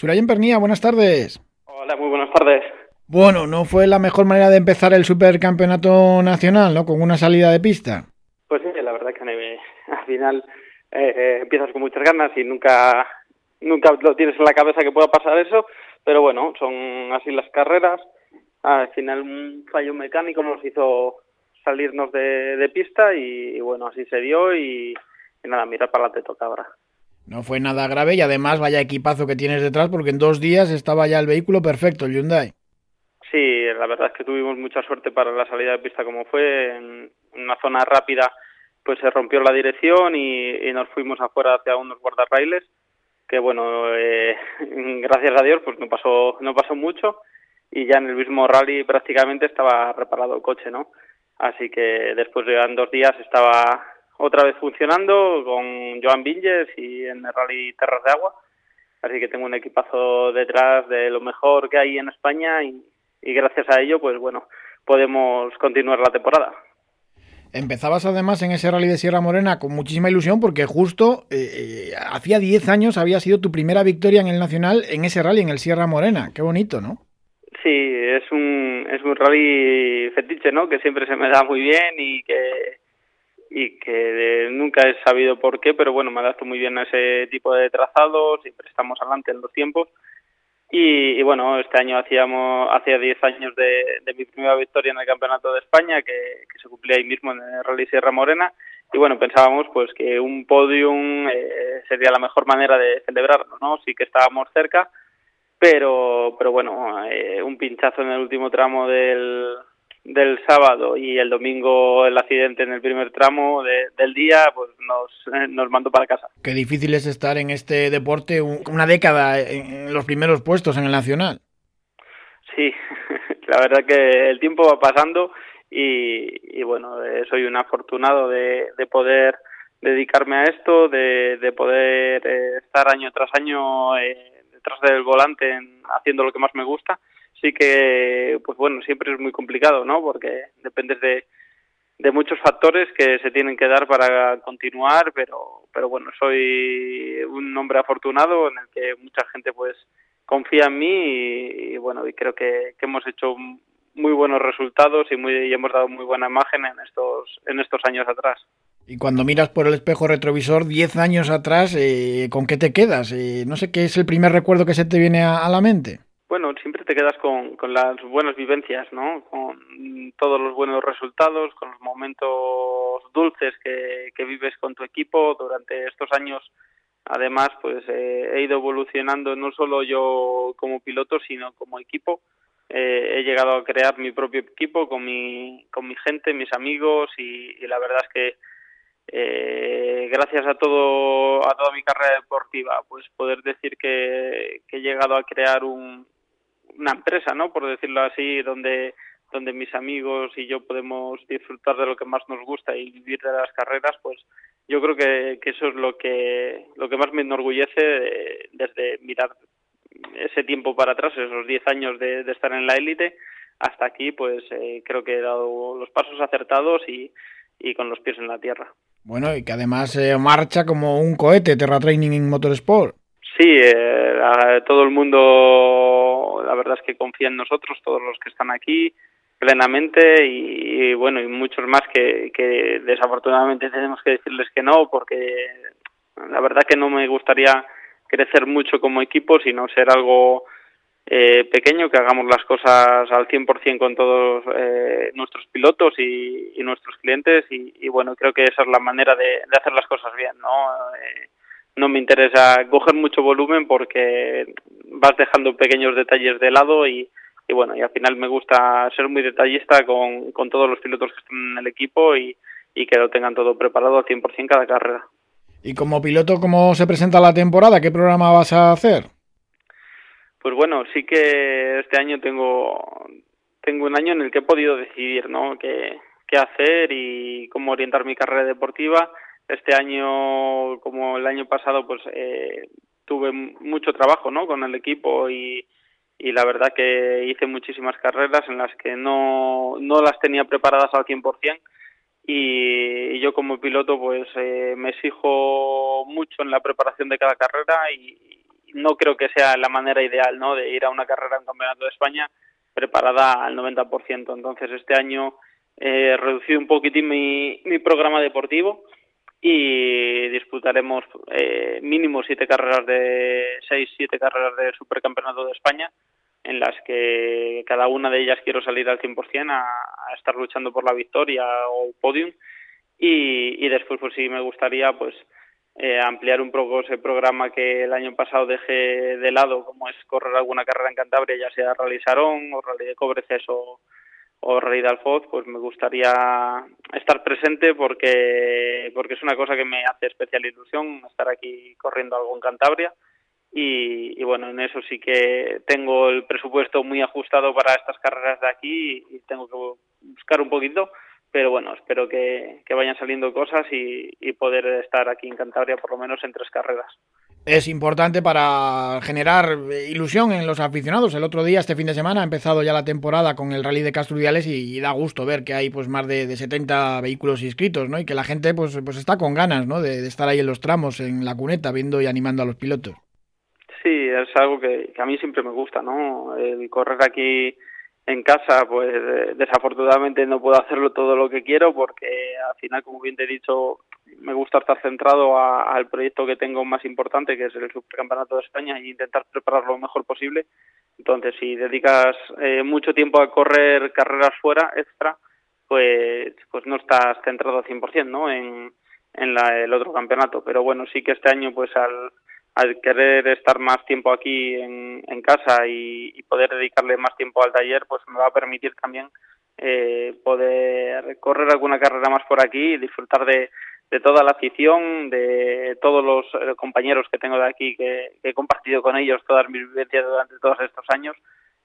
Surayen Pernía, buenas tardes. Hola, muy buenas tardes. Bueno, no fue la mejor manera de empezar el supercampeonato nacional, ¿no? Con una salida de pista. Pues sí, la verdad que al final eh, eh, empiezas con muchas ganas y nunca, nunca lo tienes en la cabeza que pueda pasar eso, pero bueno, son así las carreras. Al final un fallo mecánico nos hizo salirnos de, pista y, bueno, así se dio y, nada, mirar para adelante toca ahora. No fue nada grave y además vaya equipazo que tienes detrás porque en dos días estaba ya el vehículo perfecto, el Hyundai. Sí, la verdad es que tuvimos mucha suerte para la salida de pista como fue. En una zona rápida pues se rompió la dirección y, nos fuimos afuera hacia unos guardarrailes que bueno, eh, gracias a Dios pues no pasó, no pasó mucho y ya en el mismo rally prácticamente estaba reparado el coche, ¿no? Así que después de dos días estaba otra vez funcionando con Joan Vinges y en el Rally Terras de Agua. Así que tengo un equipazo detrás de lo mejor que hay en España y, gracias a ello, pues bueno, podemos continuar la temporada. Empezabas además en ese rally de Sierra Morena con muchísima ilusión porque justo eh, eh, hacía 10 años había sido tu primera victoria en el Nacional en ese rally, en el Sierra Morena. Qué bonito, ¿no? Sí, es un, es un rally fetiche, ¿no? Que siempre se me da muy bien y que y que nunca he sabido por qué, pero bueno, me adapto muy bien a ese tipo de trazados, siempre estamos adelante en los tiempos. Y, bueno, este año hacíamos, hacía 10 años de, mi primera victoria en el Campeonato de España, que, se cumplía ahí mismo en el Rally Sierra Morena. Y bueno, pensábamos pues que un podium eh, sería la mejor manera de celebrarlo, ¿no? Sí que estábamos cerca, pero, pero bueno, eh, un pinchazo en el último tramo del, del sábado y el domingo el accidente en el primer tramo del día, pues nos, eh, nos mandó para casa. Qué difícil es estar en este deporte una década en los primeros puestos en el Nacional. Sí, la verdad que el tiempo va pasando y, bueno, eh, soy un afortunado de, de poder dedicarme a esto, de, de poder eh, estar año tras año detrás del volante haciendo lo que más me gusta sí que, pues bueno, siempre es muy complicado, ¿no? Porque dependes de, de muchos factores que se tienen que dar para continuar, pero, pero bueno, soy un hombre afortunado en el que mucha gente pues confía en mí y, bueno, y creo que, que, hemos hecho muy buenos resultados y, muy, y hemos dado muy buena imagen en estos, en estos años atrás. Y cuando miras por el espejo retrovisor 10 años atrás, eh, ¿con qué te quedas? Eh, no sé qué es el primer recuerdo que se te viene a la mente. Bueno, siempre te quedas con, con las buenas vivencias, ¿no? Con todos los buenos resultados, con los momentos dulces que, que vives con tu equipo durante estos años. Además, pues eh, he ido evolucionando no solo yo como piloto, sino como equipo. Eh, he llegado a crear mi propio equipo con mi, con mi gente, mis amigos y, la verdad es que eh, gracias a todo a toda mi carrera deportiva, pues poder decir que he llegado a crear un, una empresa, ¿no? Por decirlo así, donde donde mis amigos y yo podemos disfrutar de lo que más nos gusta y vivir de las carreras, pues yo creo que, eso es lo que lo que más me enorgullece desde mirar ese tiempo para atrás, esos 10 años de, estar en la élite, hasta aquí, pues eh, creo que he dado los pasos acertados y, y con los pies en la tierra. Bueno, y que además eh, marcha como un cohete Terra Training Motorsport. Sí, eh, todo el mundo, la verdad es que confía en nosotros, todos los que están aquí plenamente y, bueno, y muchos más que, que desafortunadamente tenemos que decirles que no, porque la verdad que no me gustaría crecer mucho como equipo, sino ser algo eh, pequeño, que hagamos las cosas al 100% con todos eh, nuestros pilotos y, nuestros clientes y, y, bueno, creo que esa es la manera de, de hacer las cosas bien, ¿no? Eh, no me interesa coger mucho volumen porque vas dejando pequeños detalles de lado y, bueno, y al final me gusta ser muy detallista con, con todos los pilotos que están en el equipo y, y que lo tengan todo preparado al 100% cada carrera. ¿Y como piloto cómo se presenta la temporada? ¿Qué programa vas a hacer? Pues bueno, sí que este año tengo tengo un año en el que he podido decidir, ¿no? qué, qué hacer y cómo orientar mi carrera deportiva este año, como el año pasado, pues eh, tuve mucho trabajo ¿no? con el equipo y, y la verdad que hice muchísimas carreras en las que no, no las tenía preparadas al 100% y, yo como piloto pues eh, me exijo mucho en la preparación de cada carrera y, no creo que sea la manera ideal, ¿no? De ir a una carrera en Campeonato de España preparada al 90%. Entonces este año he reducido un poquitín mi, mi programa deportivo y disputaremos eh, mínimo siete carreras de seis, siete carreras de Supercampeonato de España en las que cada una de ellas quiero salir al 100% a, a estar luchando por la victoria o podium. Y, y después pues sí me gustaría pues eh, ampliar un poco ese programa que el año pasado dejé de lado como es correr alguna carrera en Cantabria ya sea Rally Sarón o Rally de Cobreces o, o Rally de Alfoz pues me gustaría estar presente porque porque es una cosa que me hace especial ilusión estar aquí corriendo algo en Cantabria y, bueno, en eso sí que tengo el presupuesto muy ajustado para estas carreras de aquí y, tengo que buscar un poquito, pero bueno, espero que, vayan saliendo cosas y, poder estar aquí en Cantabria por lo menos en tres carreras. Es importante para generar ilusión en los aficionados. El otro día, este fin de semana, ha empezado ya la temporada con el Rally de Castrudiales y, da gusto ver que hay pues más de, de, 70 vehículos inscritos, ¿no? Y que la gente pues, pues está con ganas, ¿no? De, de estar ahí en los tramos, en la cuneta, viendo y animando a los pilotos. Sí, es algo que, a mí siempre me gusta, ¿no? El correr aquí en casa, pues eh, desafortunadamente no puedo hacerlo todo lo que quiero porque al final, como bien te he dicho, me gusta estar centrado al proyecto que tengo más importante, que es el Supercampeonato de España, e intentar prepararlo lo mejor posible. Entonces, si dedicas eh, mucho tiempo a correr carreras fuera, extra, pues, pues no estás centrado al 100%, ¿no? En, en la, el otro campeonato. Pero bueno, sí que este año, pues al al querer estar más tiempo aquí en, en casa y, poder dedicarle más tiempo al taller, pues me va a permitir también eh, poder correr alguna carrera más por aquí y disfrutar de, de toda la afición, de todos los eh, compañeros que tengo de aquí, que, he compartido con ellos todas mis vivencias durante todos estos años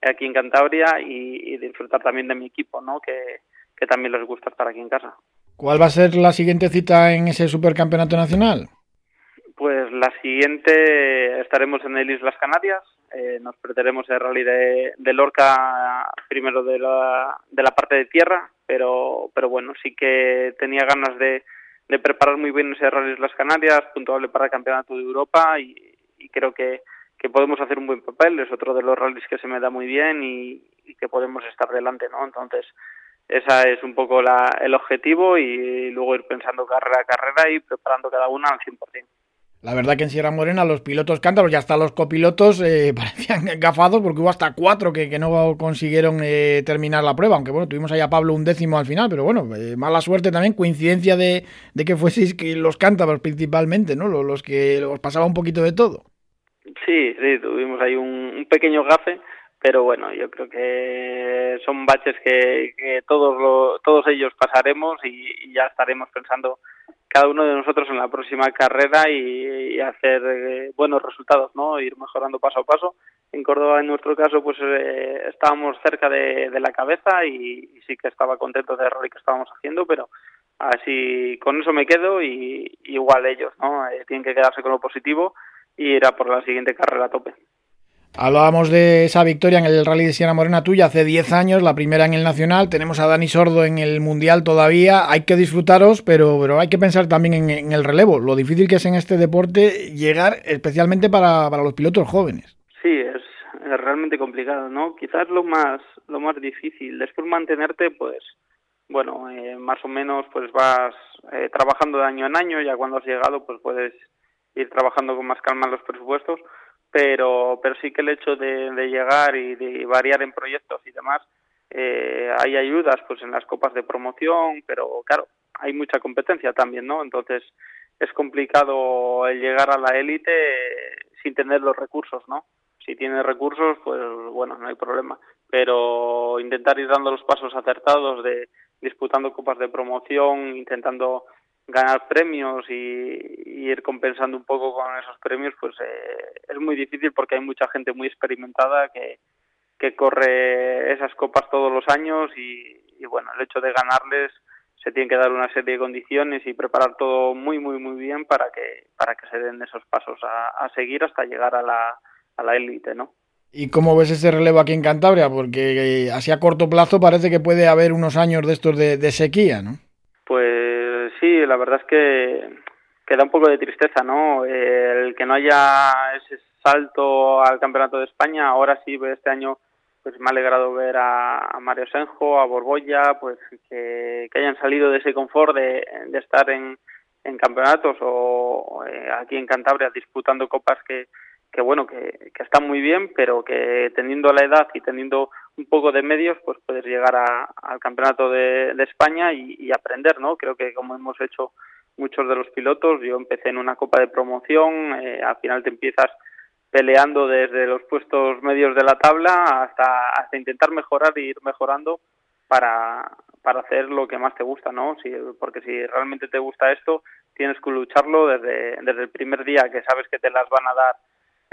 aquí en Cantabria y, disfrutar también de mi equipo, ¿no? Que, que también les gusta estar aquí en casa. ¿Cuál va a ser la siguiente cita en ese supercampeonato nacional? Pues la siguiente estaremos en el Islas Canarias, eh, nos perderemos el rally de, de, Lorca primero de la, de la parte de tierra, pero, pero bueno, sí que tenía ganas de, de preparar muy bien ese rally Islas Canarias, puntuable para el Campeonato de Europa y, creo que, que podemos hacer un buen papel, es otro de los rallies que se me da muy bien y, y que podemos estar delante, ¿no? Entonces, esa es un poco la, el objetivo y luego ir pensando carrera a carrera y preparando cada una al 100%. La verdad que en Sierra Morena los pilotos cántaros y hasta los copilotos eh, parecían gafados porque hubo hasta cuatro que, que no consiguieron eh, terminar la prueba, aunque bueno, tuvimos ahí a Pablo un décimo al final, pero bueno, eh, mala suerte también, coincidencia de, de que fueseis que los cántabros principalmente, ¿no? Los, que os pasaba un poquito de todo. Sí, sí, tuvimos ahí un, pequeño gafe, pero bueno, yo creo que son baches que, que todos, todos ellos pasaremos y ya estaremos pensando cada uno de nosotros en la próxima carrera y, hacer eh, buenos resultados, ¿no? Ir mejorando paso a paso. En Córdoba, en nuestro caso, pues eh, estábamos cerca de, la cabeza y, sí que estaba contento del rol que estábamos haciendo, pero así con eso me quedo y igual ellos, ¿no? Eh, tienen que quedarse con lo positivo y ir a por la siguiente carrera a tope. Hablábamos de esa victoria en el Rally de Sierra Morena tuya hace 10 años, la primera en el Nacional. Tenemos a Dani Sordo en el Mundial todavía. Hay que disfrutaros, pero, pero hay que pensar también en, el relevo. Lo difícil que es en este deporte llegar, especialmente para, para los pilotos jóvenes. Sí, es, realmente complicado, ¿no? Quizás lo más, lo más difícil. Después mantenerte, pues, bueno, eh, más o menos, pues vas eh, trabajando de año en año. Ya cuando has llegado, pues puedes ir trabajando con más calma en los presupuestos pero pero sí que el hecho de, llegar y de variar en proyectos y demás eh, hay ayudas pues en las copas de promoción pero claro hay mucha competencia también no entonces es complicado el llegar a la élite sin tener los recursos no si tienes recursos pues bueno no hay problema. Pero intentar ir dando los pasos acertados de disputando copas de promoción intentando ganar premios y, ir compensando un poco con esos premios, pues eh, es muy difícil porque hay mucha gente muy experimentada que, que corre esas copas todos los años y, bueno, el hecho de ganarles se tiene que dar una serie de condiciones y preparar todo muy muy muy bien para que para que se den esos pasos a, seguir hasta llegar a la a la élite, ¿no? ¿Y cómo ves ese relevo aquí en Cantabria? Porque eh, así a corto plazo parece que puede haber unos años de estos de, de sequía, ¿no? La verdad es que, que da un poco de tristeza, ¿no? El que no haya ese salto al Campeonato de España. Ahora sí, este año pues me ha alegrado ver a, Mario Senjo, a Borbolla, pues que, hayan salido de ese confort de, estar en, campeonatos o eh, aquí en Cantabria disputando copas que, que bueno, que, que, están muy bien, pero que teniendo la edad y teniendo un poco de medios, pues puedes llegar al campeonato de, España y, aprender, ¿no? Creo que como hemos hecho muchos de los pilotos, yo empecé en una copa de promoción, eh, al final te empiezas peleando desde los puestos medios de la tabla hasta, intentar mejorar e ir mejorando para, para hacer lo que más te gusta, ¿no? Si, porque si realmente te gusta esto, tienes que lucharlo desde, desde el primer día que sabes que te las van a dar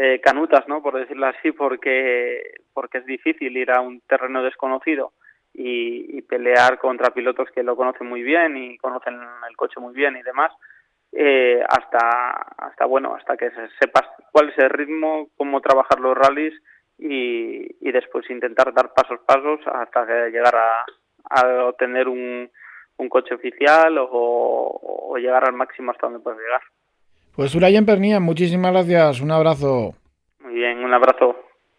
eh, canutas, ¿no? Por decirlo así, porque, porque es difícil ir a un terreno desconocido y, pelear contra pilotos que lo conocen muy bien y conocen el coche muy bien y demás. Eh, hasta hasta bueno hasta que sepas cuál es el ritmo cómo trabajar los rallies y, y después intentar dar pasos pasos hasta llegar a, a obtener un, un coche oficial o, o, llegar al máximo hasta donde puedes llegar pues Urayen Pernía muchísimas gracias. Un abrazo. Muy bien un abrazo